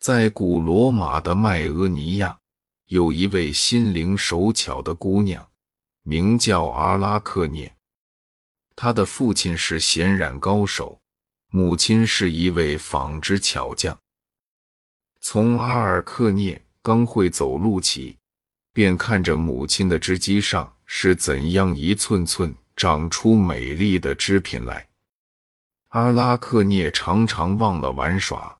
在古罗马的麦俄尼亚，有一位心灵手巧的姑娘，名叫阿拉克涅。她的父亲是显染高手，母亲是一位纺织巧匠。从阿尔克涅刚会走路起，便看着母亲的织机上是怎样一寸寸长出美丽的织品来。阿拉克涅常常忘了玩耍，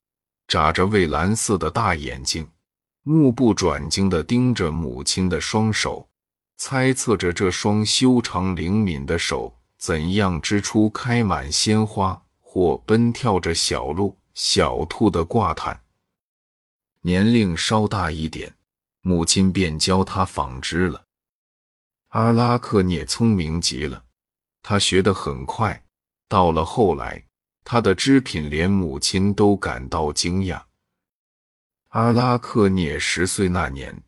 眨着蔚蓝色的大眼睛，目不转睛地盯着母亲的双手，猜测着这双修长灵敏的手怎样织出开满鲜花或奔跳着小鹿、小兔的挂毯。年龄稍大一点，母亲便教他纺织了。阿拉克涅聪明极了，他学得很快。到了后来，他的织品连母亲都感到惊讶。阿拉克涅十岁那年，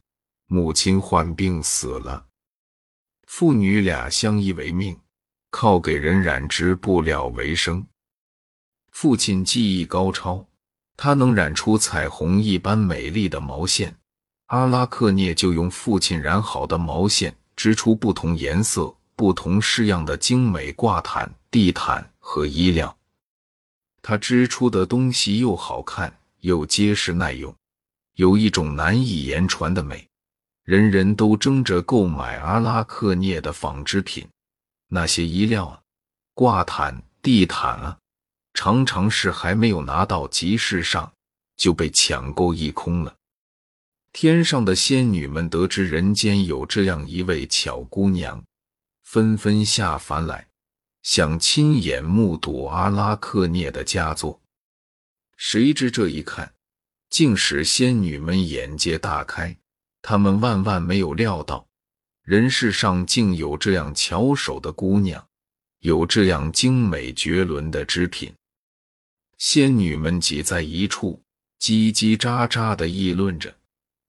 母亲患病死了，父女俩相依为命，靠给人染织布料为生。父亲技艺高超。他能染出彩虹一般美丽的毛线，阿拉克涅就用父亲染好的毛线织出不同颜色、不同式样的精美挂毯、地毯和衣料。他织出的东西又好看又结实耐用，有一种难以言传的美，人人都争着购买阿拉克涅的纺织品。那些衣料啊，挂毯、地毯啊。常常是还没有拿到集市上，就被抢购一空了。天上的仙女们得知人间有这样一位巧姑娘，纷纷下凡来，想亲眼目睹阿拉克涅的佳作。谁知这一看，竟使仙女们眼界大开。她们万万没有料到，人世上竟有这样巧手的姑娘，有这样精美绝伦的织品。仙女们挤在一处，叽叽喳喳地议论着，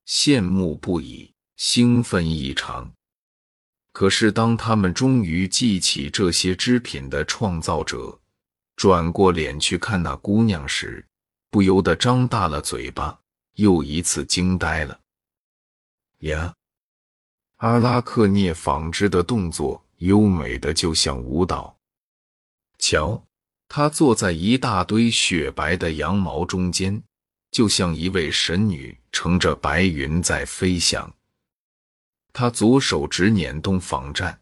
羡慕不已，兴奋异常。可是，当他们终于记起这些织品的创造者，转过脸去看那姑娘时，不由得张大了嘴巴，又一次惊呆了。呀，阿拉克涅纺织的动作优美的就像舞蹈，瞧。她坐在一大堆雪白的羊毛中间，就像一位神女乘着白云在飞翔。他左手指捻动纺毡，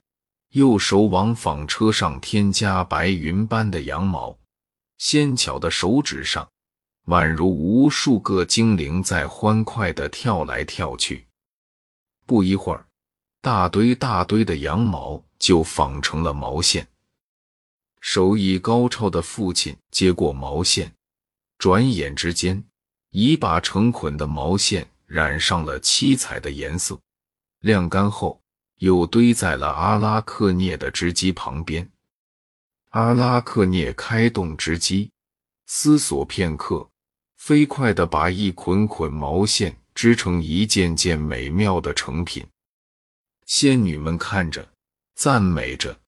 右手往纺车上添加白云般的羊毛，纤巧的手指上宛如无数个精灵在欢快地跳来跳去。不一会儿，大堆大堆的羊毛就纺成了毛线。手艺高超的父亲接过毛线，转眼之间，已把成捆的毛线染上了七彩的颜色。晾干后，又堆在了阿拉克涅的织机旁边。阿拉克涅开动织机，思索片刻，飞快地把一捆捆毛线织成一件件美妙的成品。仙女们看着，赞美着，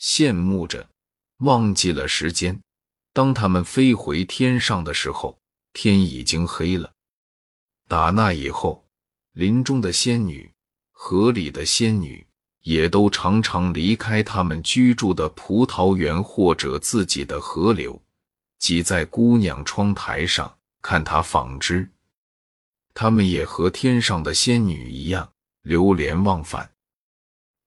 羡慕着。忘记了时间，当他们飞回天上的时候，天已经黑了。打那以后，林中的仙女、河里的仙女也都常常离开他们居住的葡萄园或者自己的河流，挤在姑娘窗台上看她纺织。他们也和天上的仙女一样流连忘返。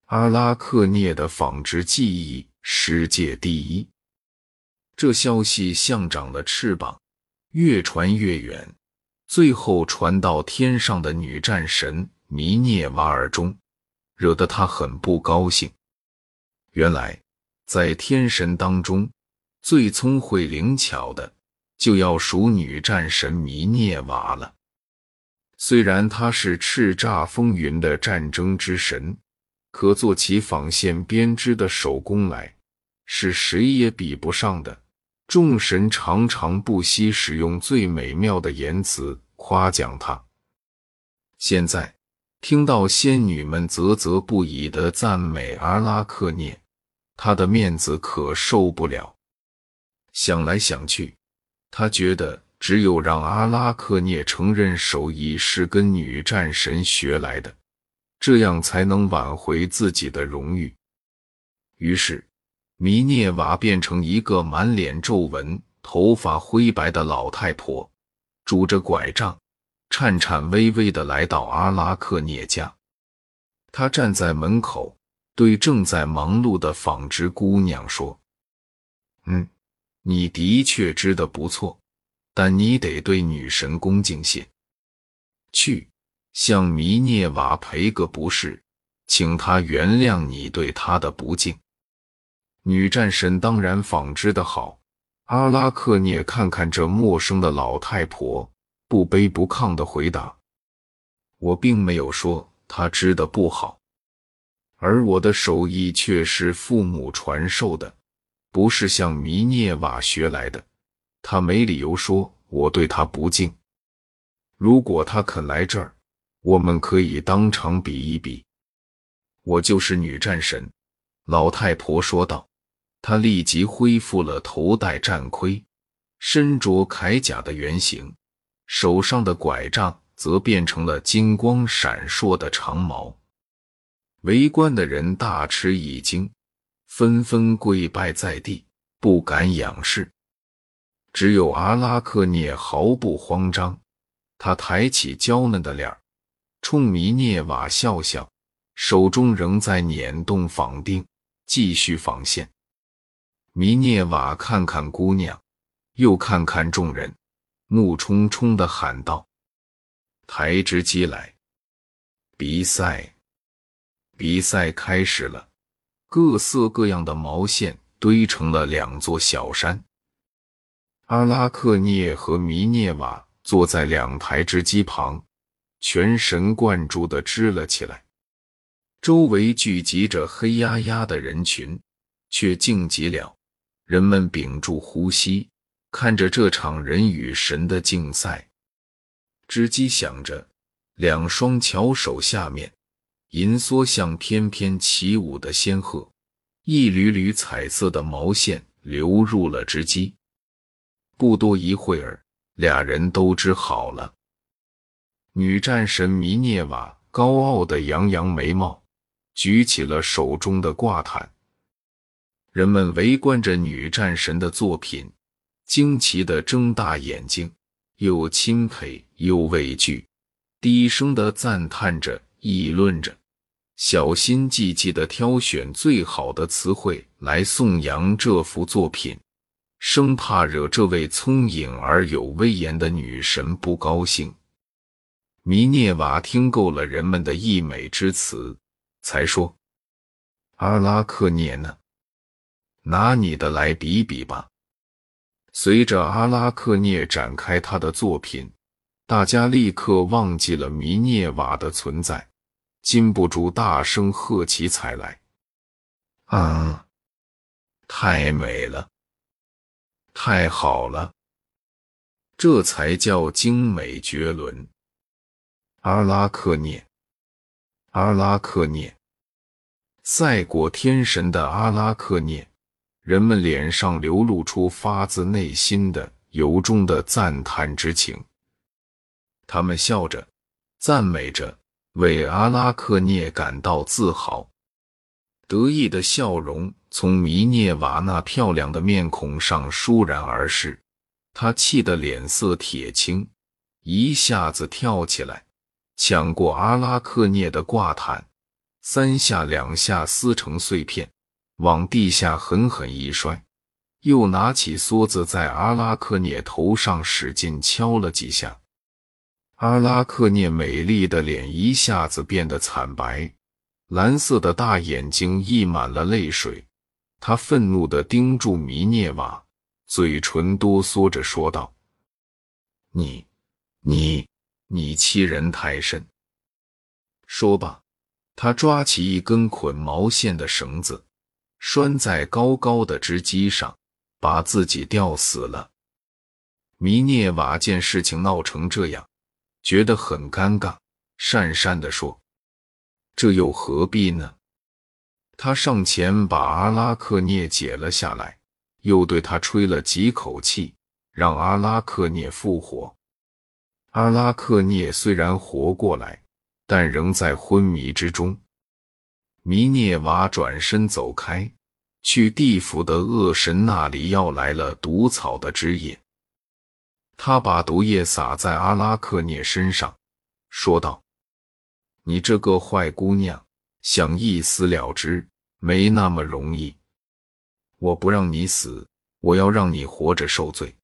阿拉克涅的纺织技艺。世界第一，这消息像长了翅膀，越传越远，最后传到天上的女战神弥涅瓦尔中，惹得他很不高兴。原来，在天神当中，最聪慧灵巧的，就要数女战神弥涅瓦了。虽然她是叱咤风云的战争之神，可做起纺线编织的手工来。是谁也比不上的。众神常常不惜使用最美妙的言辞夸奖他。现在听到仙女们啧啧不已的赞美阿拉克涅，他的面子可受不了。想来想去，他觉得只有让阿拉克涅承认手艺是跟女战神学来的，这样才能挽回自己的荣誉。于是，弥涅瓦变成一个满脸皱纹、头发灰白的老太婆，拄着拐杖，颤颤巍巍地来到阿拉克涅家。他站在门口，对正在忙碌的纺织姑娘说：“嗯，你的确织得不错。”但你得对女神恭敬些，去向弥涅瓦赔个不是，请她原谅你对她的不敬。女战神当然纺织的好。阿拉克涅看看这陌生的老太婆，不卑不亢的回答：“我并没有说她织的不好，而我的手艺却是父母传授的，不是向弥涅瓦学来的。”他没理由说我对他不敬。如果他肯来这儿，我们可以当场比一比。我就是女战神，老太婆说道。她立即恢复了头戴战盔、身着铠甲的原形，手上的拐杖则变成了金光闪烁的长矛。围观的人大吃一惊，纷纷跪拜在地，不敢仰视。只有阿拉克涅毫不慌张，他抬起娇嫩的脸儿，冲弥涅瓦笑笑，手中仍在捻动纺钉，继续纺线。弥涅瓦看看姑娘，又看看众人，怒冲冲的喊道：“抬织机来！比赛，比赛开始了！”各色各样的毛线堆成了两座小山。阿拉克涅和弥涅瓦坐在两台织机旁，全神贯注地织了起来。周围聚集着黑压压的人群，却静极了。人们屏住呼吸，看着这场人与神的竞赛。织机响着，两双巧手下面，银梭像翩翩起舞的仙鹤，一缕缕彩色的毛线流入了织机。不多一会儿，俩人都织好了。女战神弥涅瓦高傲的扬扬眉毛，举起了手中的挂毯。人们围观着女战神的作品，惊奇的睁大眼睛，又钦佩又畏惧，低声的赞叹着，议论着，小心翼翼的挑选最好的词汇来颂扬这幅作品。生怕惹这位聪颖而有威严的女神不高兴。弥涅瓦听够了人们的溢美之词，才说：“阿拉克涅呢？拿你的来比比吧。”随着阿拉克涅展开他的作品，大家立刻忘记了弥涅瓦的存在，禁不住大声喝起彩来：“啊，太美了！”太好了，这才叫精美绝伦。阿拉克涅，阿拉克涅，赛过天神的阿拉克涅，人们脸上流露出发自内心的由衷的赞叹之情。他们笑着，赞美着，为阿拉克涅感到自豪。得意的笑容从弥涅瓦那漂亮的面孔上倏然而逝，他气得脸色铁青，一下子跳起来，抢过阿拉克涅的挂毯，三下两下撕成碎片，往地下狠狠一摔，又拿起梭子在阿拉克涅头上使劲敲了几下，阿拉克涅美丽的脸一下子变得惨白。蓝色的大眼睛溢满了泪水，他愤怒地盯住弥涅瓦，嘴唇哆嗦着说道：“你，你，你欺人太甚！”说罢，他抓起一根捆毛线的绳子，拴在高高的织机上，把自己吊死了。弥涅瓦见事情闹成这样，觉得很尴尬，讪讪地说。这又何必呢？他上前把阿拉克涅解了下来，又对他吹了几口气，让阿拉克涅复活。阿拉克涅虽然活过来，但仍在昏迷之中。弥涅瓦转身走开，去地府的恶神那里要来了毒草的汁液。他把毒液洒在阿拉克涅身上，说道：“你这个坏姑娘，想一死了之，没那么容易。我不让你死，我要让你活着受罪。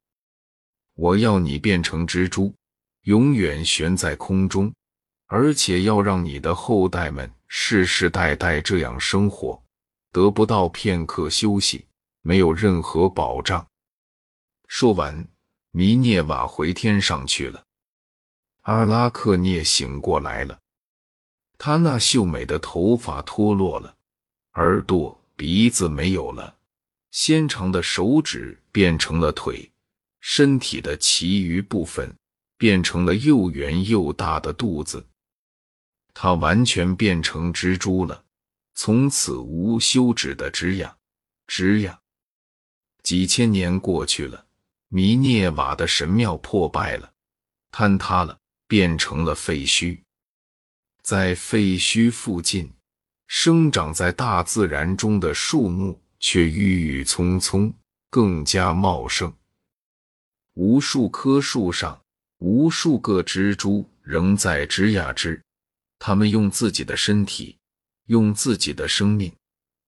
我要你变成蜘蛛。”永远悬在空中，而且要让你的后代们世世代代这样生活，得不到片刻休息，没有任何保障。说完，弥涅瓦回天上去了。阿拉克涅醒过来了，他那秀美的头发脱落了，耳朵、鼻子没有了，纤长的手指变成了腿，身体的其余部分。变成了又圆又大的肚子，它完全变成蜘蛛了，从此无休止的吱呀吱呀。几千年过去了，弥涅瓦的神庙破败了，坍塌了，变成了废墟。在废墟附近，生长在大自然中的树木却郁郁葱葱，更加茂盛。无数棵树上。无数个蜘蛛仍在织呀织，他们用自己的身体，用自己的生命，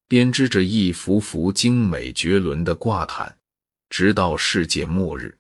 编织着一幅幅精美绝伦的挂毯，直到世界末日。